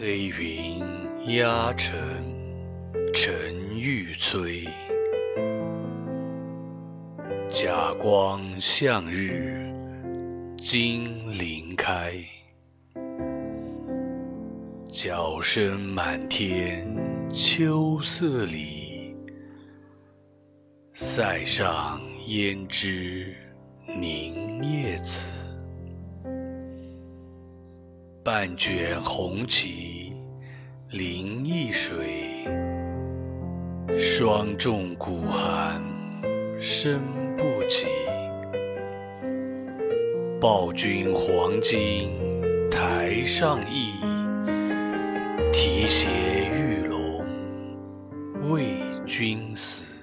黑云压城城欲摧，甲光向日金鳞开。角声满天秋色里，塞上胭脂凝夜紫。半卷红旗临易水，霜重鼓寒声不起。报君黄金台上意，提携玉龙为君死。